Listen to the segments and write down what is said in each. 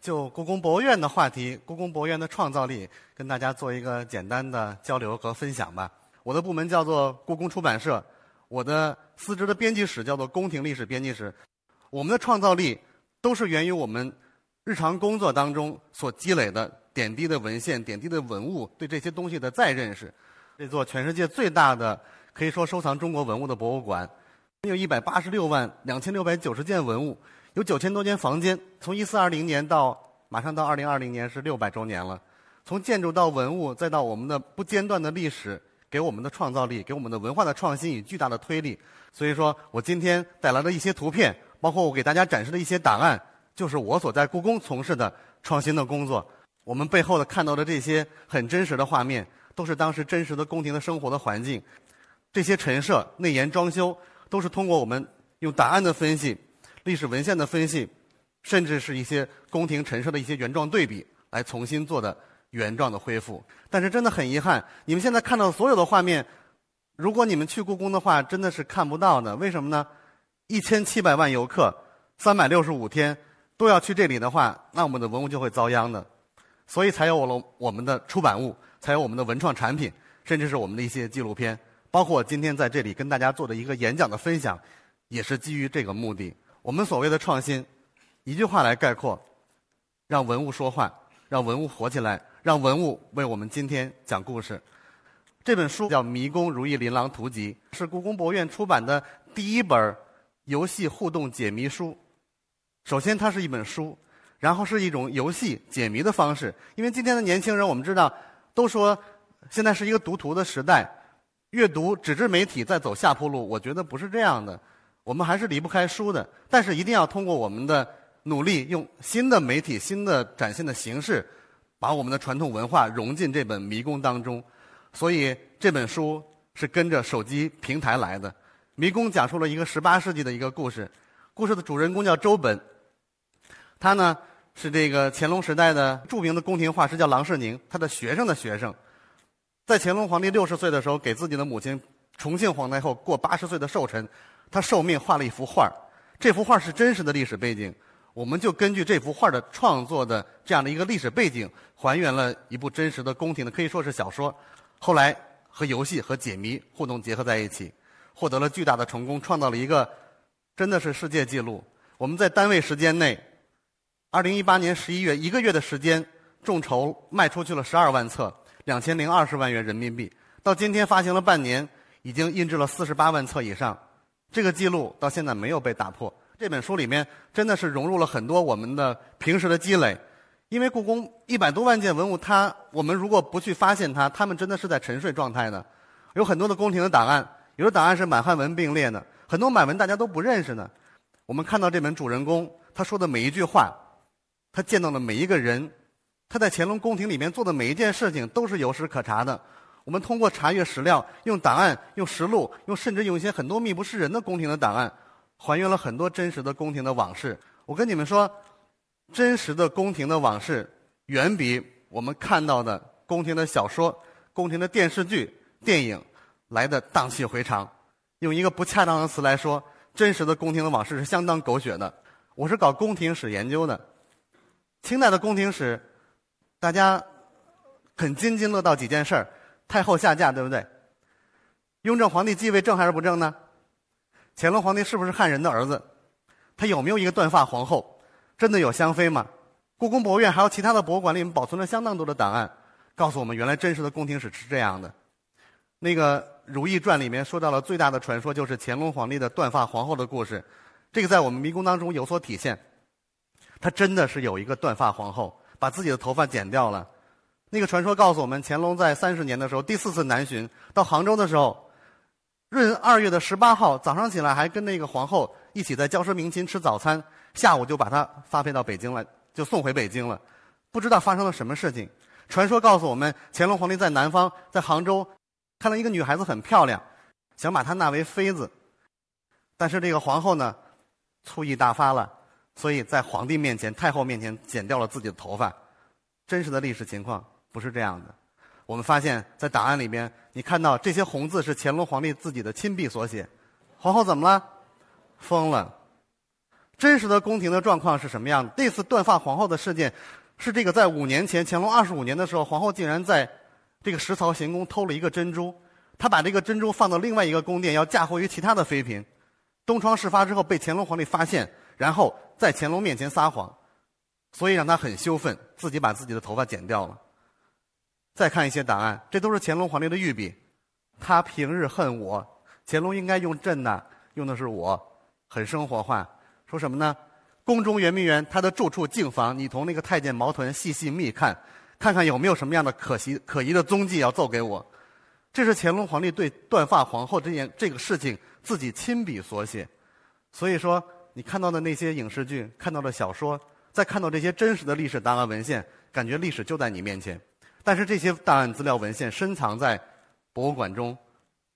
就故宫博物院的话题，故宫博物院的创造力，跟大家做一个简单的交流和分享吧。我的部门叫做故宫出版社，我的司职的编辑室叫做宫廷历史编辑室。我们的创造力都是源于我们日常工作当中所积累的点滴的文献、点滴的文物，对这些东西的再认识。这座全世界最大的可以说收藏中国文物的博物馆，有一百八十六万两千六百九十件文物。有九千多间房间，从一四二零年到马上到二零二零年是六百周年了。从建筑到文物，再到我们的不间断的历史，给我们的创造力，给我们的文化的创新以巨大的推力。所以说我今天带来的一些图片，包括我给大家展示的一些档案，就是我所在故宫从事的创新的工作。我们背后的看到的这些很真实的画面，都是当时真实的宫廷的生活的环境。这些陈设、内檐装修，都是通过我们用档案的分析。历史文献的分析，甚至是一些宫廷陈设的一些原状对比，来重新做的原状的恢复。但是真的很遗憾，你们现在看到所有的画面，如果你们去故宫的话，真的是看不到的。为什么呢？一千七百万游客，三百六十五天都要去这里的话，那我们的文物就会遭殃的。所以才有了我们的出版物，才有我们的文创产品，甚至是我们的一些纪录片，包括今天在这里跟大家做的一个演讲的分享，也是基于这个目的。我们所谓的创新，一句话来概括：让文物说话，让文物活起来，让文物为我们今天讲故事。这本书叫《迷宫如意琳琅图集》，是故宫博物院出版的第一本游戏互动解谜书。首先，它是一本书，然后是一种游戏解谜的方式。因为今天的年轻人，我们知道，都说现在是一个读图的时代，阅读纸质媒体在走下坡路。我觉得不是这样的。我们还是离不开书的，但是一定要通过我们的努力，用新的媒体、新的展现的形式，把我们的传统文化融进这本迷宫当中。所以这本书是跟着手机平台来的。迷宫讲述了一个十八世纪的一个故事，故事的主人公叫周本，他呢是这个乾隆时代的著名的宫廷画师，叫郎世宁，他的学生的学生，在乾隆皇帝六十岁的时候，给自己的母亲重庆皇太后过八十岁的寿辰。他受命画了一幅画这幅画是真实的历史背景，我们就根据这幅画的创作的这样的一个历史背景，还原了一部真实的宫廷的，可以说是小说。后来和游戏和解谜互动结合在一起，获得了巨大的成功，创造了一个真的是世界纪录。我们在单位时间内，二零一八年十一月一个月的时间，众筹卖出去了十二万册，两千零二十万元人民币。到今天发行了半年，已经印制了四十八万册以上。这个记录到现在没有被打破。这本书里面真的是融入了很多我们的平时的积累，因为故宫一百多万件文物，它我们如果不去发现它，它们真的是在沉睡状态的。有很多的宫廷的档案，有的档案是满汉文并列的，很多满文大家都不认识呢。我们看到这本主人公他说的每一句话，他见到的每一个人，他在乾隆宫廷里面做的每一件事情都是有史可查的。我们通过查阅史料，用档案、用实录、用甚至用一些很多秘不示人的宫廷的档案，还原了很多真实的宫廷的往事。我跟你们说，真实的宫廷的往事远比我们看到的宫廷的小说、宫廷的电视剧、电影来的荡气回肠。用一个不恰当的词来说，真实的宫廷的往事是相当狗血的。我是搞宫廷史研究的，清代的宫廷史，大家很津津乐道几件事儿。太后下嫁，对不对？雍正皇帝继位正还是不正呢？乾隆皇帝是不是汉人的儿子？他有没有一个断发皇后？真的有香妃吗？故宫博物院还有其他的博物馆里面保存了相当多的档案，告诉我们原来真实的宫廷史是这样的。那个《如懿传》里面说到了最大的传说，就是乾隆皇帝的断发皇后的故事。这个在我们迷宫当中有所体现。他真的是有一个断发皇后，把自己的头发剪掉了。那个传说告诉我们，乾隆在三十年的时候，第四次南巡到杭州的时候，闰二月的十八号早上起来，还跟那个皇后一起在娇奢明寝吃早餐，下午就把他发配到北京了，就送回北京了。不知道发生了什么事情。传说告诉我们，乾隆皇帝在南方，在杭州看到一个女孩子很漂亮，想把她纳为妃子，但是这个皇后呢，醋意大发了，所以在皇帝面前、太后面前剪掉了自己的头发。真实的历史情况。不是这样的，我们发现，在档案里边，你看到这些红字是乾隆皇帝自己的亲笔所写。皇后怎么了？疯了。真实的宫廷的状况是什么样的？这次断发皇后的事件，是这个在五年前，乾隆二十五年的时候，皇后竟然在这个石槽行宫偷了一个珍珠，她把这个珍珠放到另外一个宫殿，要嫁祸于其他的妃嫔。东窗事发之后，被乾隆皇帝发现，然后在乾隆面前撒谎，所以让他很羞愤，自己把自己的头发剪掉了。再看一些档案，这都是乾隆皇帝的御笔。他平日恨我，乾隆应该用朕呐，用的是我，很生活化。说什么呢？宫中圆明园，他的住处净房，你同那个太监毛臀细细密看，看看有没有什么样的可惜可疑的踪迹要奏给我。这是乾隆皇帝对断发皇后这件这个事情自己亲笔所写。所以说，你看到的那些影视剧、看到的小说，再看到这些真实的历史档案文献，感觉历史就在你面前。但是这些档案资料文献深藏在博物馆中，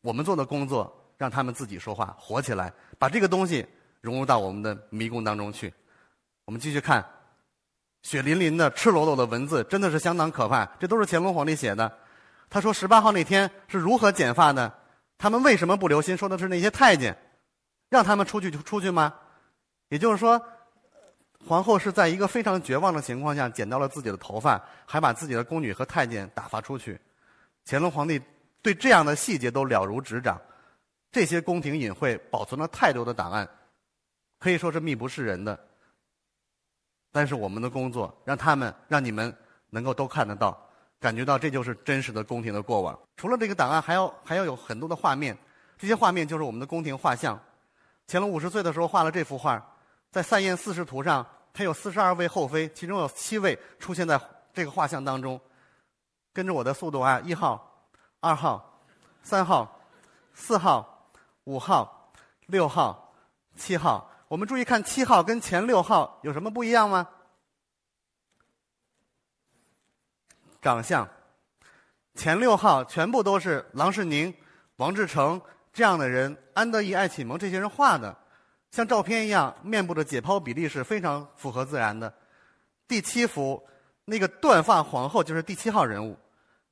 我们做的工作让他们自己说话，活起来，把这个东西。融入到我们的迷宫当中去。我们继续看，血淋淋的、赤裸裸的文字，真的是相当可怕。这都是乾隆皇帝写的。他说十八号那天是如何剪发的？他们为什么不留心？说的是那些太监，让他们出去就出去吗？也就是说，皇后是在一个非常绝望的情况下剪掉了自己的头发，还把自己的宫女和太监打发出去。乾隆皇帝对这样的细节都了如指掌。这些宫廷隐晦保存了太多的档案。可以说是秘不示人的，但是我们的工作让他们让你们能够都看得到，感觉到这就是真实的宫廷的过往。除了这个档案，还要还要有很多的画面，这些画面就是我们的宫廷画像。乾隆五十岁的时候画了这幅画，在《散宴四十图》上，他有四十二位后妃，其中有七位出现在这个画像当中。跟着我的速度啊，一号、二号、三号、四号、五号、六号、七号。我们注意看七号跟前六号有什么不一样吗？长相，前六号全部都是郎世宁、王志成这样的人，安德义、艾启蒙这些人画的，像照片一样，面部的解剖比例是非常符合自然的。第七幅那个断发皇后就是第七号人物，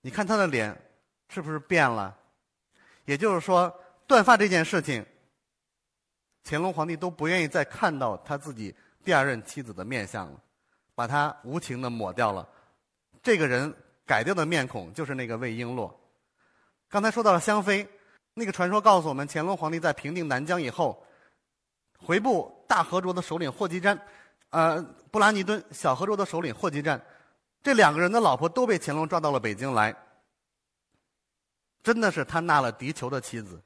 你看她的脸是不是变了？也就是说，断发这件事情。乾隆皇帝都不愿意再看到他自己第二任妻子的面相了，把他无情的抹掉了。这个人改掉的面孔就是那个魏璎珞。刚才说到了香妃，那个传说告诉我们，乾隆皇帝在平定南疆以后，回部大和卓的首领霍集瞻，呃，布拉尼敦小和卓的首领霍集瞻，这两个人的老婆都被乾隆抓到了北京来。真的是他纳了敌酋的妻子。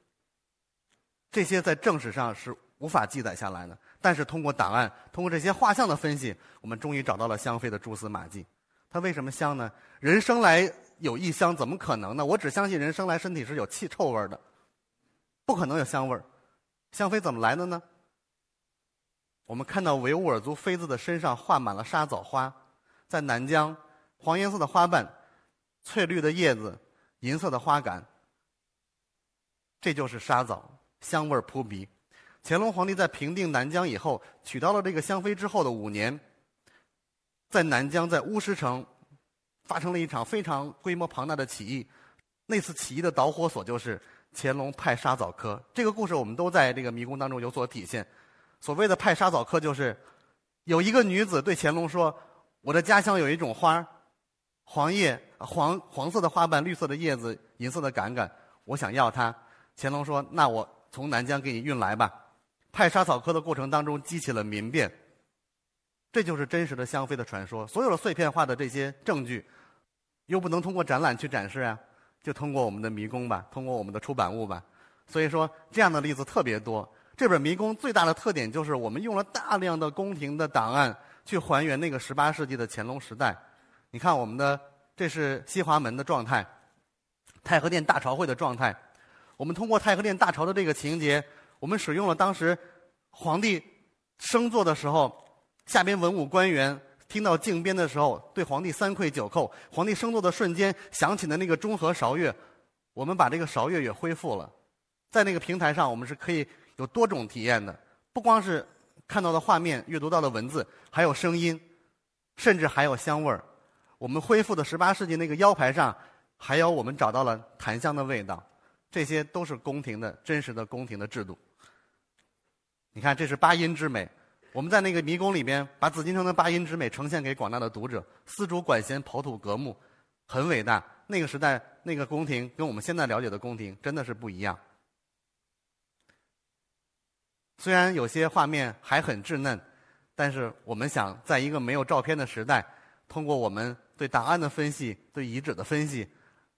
这些在正史上是。无法记载下来的，但是通过档案，通过这些画像的分析，我们终于找到了香妃的蛛丝马迹。她为什么香呢？人生来有异香，怎么可能呢？我只相信人生来身体是有气臭味的，不可能有香味儿。香妃怎么来的呢？我们看到维吾尔族妃子的身上画满了沙枣花，在南疆，黄颜色的花瓣，翠绿的叶子，银色的花杆，这就是沙枣，香味扑鼻。乾隆皇帝在平定南疆以后，娶到了这个香妃之后的五年，在南疆在乌石城发生了一场非常规模庞大的起义。那次起义的导火索就是乾隆派沙枣科。这个故事我们都在这个迷宫当中有所体现。所谓的派沙枣科，就是有一个女子对乾隆说：“我的家乡有一种花，黄叶黄黄色的花瓣，绿色的叶子，银色的杆杆，我想要它。”乾隆说：“那我从南疆给你运来吧。”派沙草科的过程当中激起了民变，这就是真实的香妃的传说。所有的碎片化的这些证据，又不能通过展览去展示啊，就通过我们的迷宫吧，通过我们的出版物吧。所以说，这样的例子特别多。这本迷宫最大的特点就是我们用了大量的宫廷的档案去还原那个十八世纪的乾隆时代。你看，我们的这是西华门的状态，太和殿大朝会的状态。我们通过太和殿大朝的这个情节。我们使用了当时皇帝升座的时候，下边文武官员听到靖边的时候，对皇帝三跪九叩。皇帝升座的瞬间响起的那个中和韶乐，我们把这个韶乐也恢复了。在那个平台上，我们是可以有多种体验的，不光是看到的画面、阅读到的文字，还有声音，甚至还有香味儿。我们恢复的十八世纪那个腰牌上，还有我们找到了檀香的味道。这些都是宫廷的真实的宫廷的制度。你看，这是八音之美，我们在那个迷宫里边，把紫禁城的八音之美呈现给广大的读者，丝竹管弦，刨土革木，很伟大。那个时代，那个宫廷跟我们现在了解的宫廷真的是不一样。虽然有些画面还很稚嫩，但是我们想，在一个没有照片的时代，通过我们对档案的分析、对遗址的分析，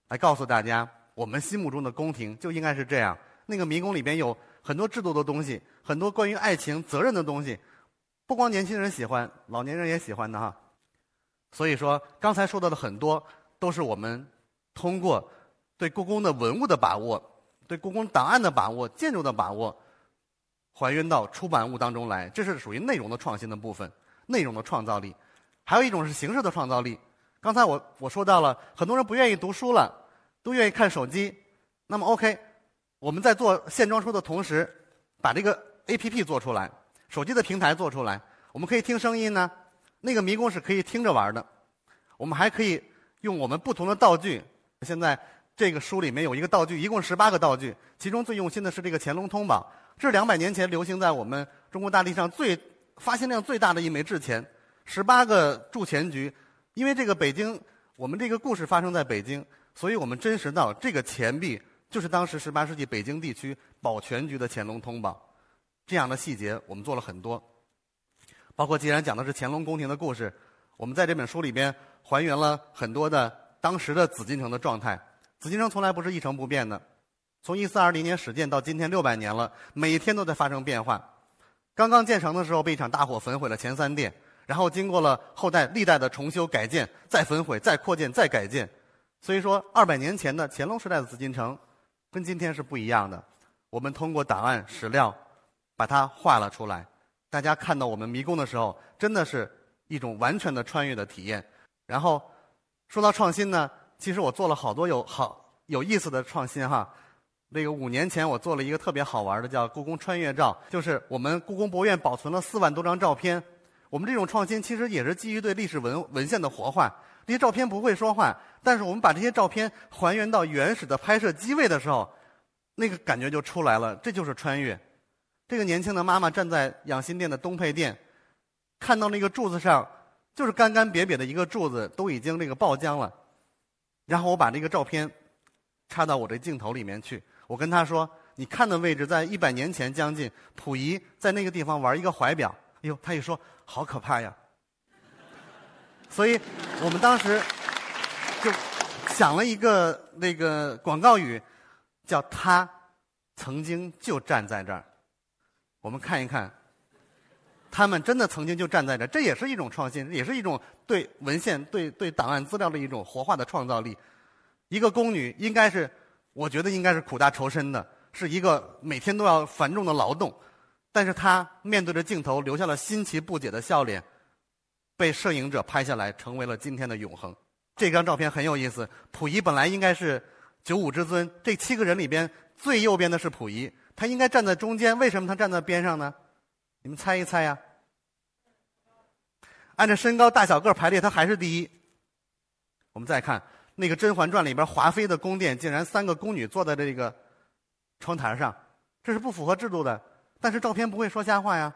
来告诉大家，我们心目中的宫廷就应该是这样。那个迷宫里边有很多制度的东西，很多关于爱情、责任的东西，不光年轻人喜欢，老年人也喜欢的哈。所以说，刚才说到的很多，都是我们通过对故宫的文物的把握、对故宫档案的把握、建筑的把握。还原到出版物当中来，这是属于内容的创新的部分，内容的创造力。还有一种是形式的创造力。刚才我我说到了，很多人不愿意读书了，都愿意看手机。那么 OK，我们在做线装书的同时，把这个 APP 做出来，手机的平台做出来，我们可以听声音呢。那个迷宫是可以听着玩的。我们还可以用我们不同的道具。现在这个书里面有一个道具，一共十八个道具，其中最用心的是这个乾隆通宝。这是两百年前流行在我们中国大地上最发现量最大的一枚制钱，十八个铸钱局。因为这个北京，我们这个故事发生在北京，所以我们真实到这个钱币就是当时十八世纪北京地区保全局的乾隆通宝。这样的细节我们做了很多，包括既然讲的是乾隆宫廷的故事，我们在这本书里边还原了很多的当时的紫禁城的状态。紫禁城从来不是一成不变的。从一四二零年始建到今天六百年了，每天都在发生变化。刚刚建成的时候被一场大火焚毁了前三殿，然后经过了后代历代的重修改建，再焚毁、再扩建、再改建。所以说，二百年前的乾隆时代的紫禁城，跟今天是不一样的。我们通过档案史料把它画了出来，大家看到我们迷宫的时候，真的是一种完全的穿越的体验。然后说到创新呢，其实我做了好多有好有意思的创新哈。那个五年前，我做了一个特别好玩的，叫“故宫穿越照”，就是我们故宫博物院保存了四万多张照片。我们这种创新其实也是基于对历史文文献的活化。这些照片不会说话，但是我们把这些照片还原到原始的拍摄机位的时候，那个感觉就出来了。这就是穿越。这个年轻的妈妈站在养心殿的东配殿，看到那个柱子上就是干干瘪瘪的一个柱子，都已经那个爆浆了。然后我把这个照片插到我这镜头里面去。我跟他说：“你看的位置在一百年前将近，溥仪在那个地方玩一个怀表。”哎呦，他一说好可怕呀！所以我们当时就想了一个那个广告语，叫“他曾经就站在这儿”。我们看一看，他们真的曾经就站在这儿，这也是一种创新，也是一种对文献、对对档案资料的一种活化的创造力。一个宫女应该是。我觉得应该是苦大仇深的，是一个每天都要繁重的劳动，但是他面对着镜头留下了新奇不解的笑脸，被摄影者拍下来，成为了今天的永恒。这张照片很有意思，溥仪本来应该是九五之尊，这七个人里边最右边的是溥仪，他应该站在中间，为什么他站在边上呢？你们猜一猜呀？按照身高大小个排列，他还是第一。我们再看。那个《甄嬛传》里边华妃的宫殿，竟然三个宫女坐在这个窗台上，这是不符合制度的。但是照片不会说瞎话呀，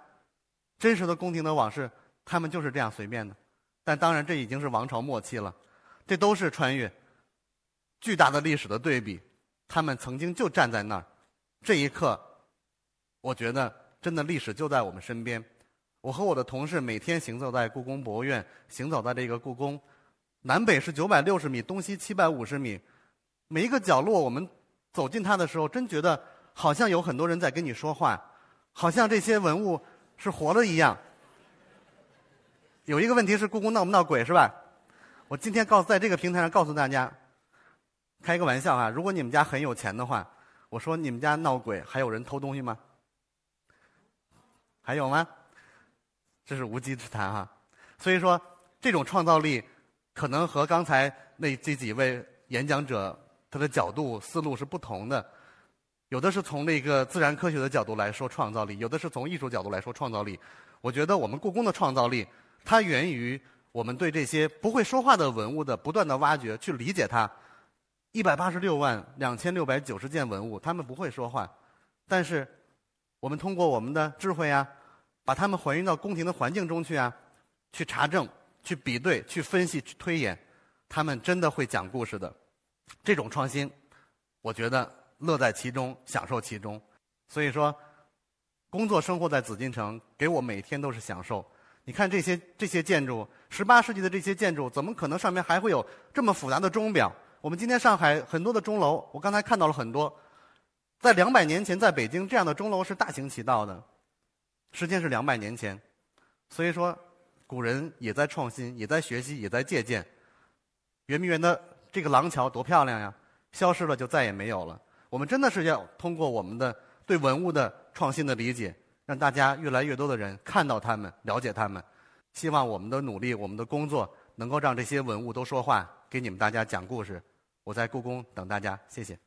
真实的宫廷的往事，他们就是这样随便的。但当然，这已经是王朝末期了，这都是穿越，巨大的历史的对比。他们曾经就站在那儿，这一刻，我觉得真的历史就在我们身边。我和我的同事每天行走在故宫博物院，行走在这个故宫。南北是九百六十米，东西七百五十米，每一个角落，我们走进它的时候，真觉得好像有很多人在跟你说话，好像这些文物是活的一样。有一个问题是，故宫闹不闹鬼是吧？我今天告诉在这个平台上告诉大家，开一个玩笑啊，如果你们家很有钱的话，我说你们家闹鬼，还有人偷东西吗？还有吗？这是无稽之谈哈。所以说，这种创造力。可能和刚才那这几位演讲者他的角度思路是不同的，有的是从那个自然科学的角度来说创造力，有的是从艺术角度来说创造力。我觉得我们故宫的创造力，它源于我们对这些不会说话的文物的不断的挖掘，去理解它。一百八十六万两千六百九十件文物，他们不会说话，但是我们通过我们的智慧啊，把它们还原到宫廷的环境中去啊，去查证、去比对、去分析、去推演，他们真的会讲故事的。这种创新，我觉得乐在其中，享受其中。所以说，工作生活在紫禁城，给我每天都是享受。你看这些这些建筑，十八世纪的这些建筑，怎么可能上面还会有这么复杂的钟表？我们今天上海很多的钟楼，我刚才看到了很多，在两百年前，在北京这样的钟楼是大行其道的。时间是两百年前，所以说古人也在创新，也在学习，也在借鉴。圆明园的这个廊桥多漂亮呀！消失了就再也没有了。我们真的是要通过我们的对文物的创新的理解，让大家越来越多的人看到他们，了解他们。希望我们的努力，我们的工作能够让这些文物都说话，给你们大家讲故事。我在故宫等大家，谢谢。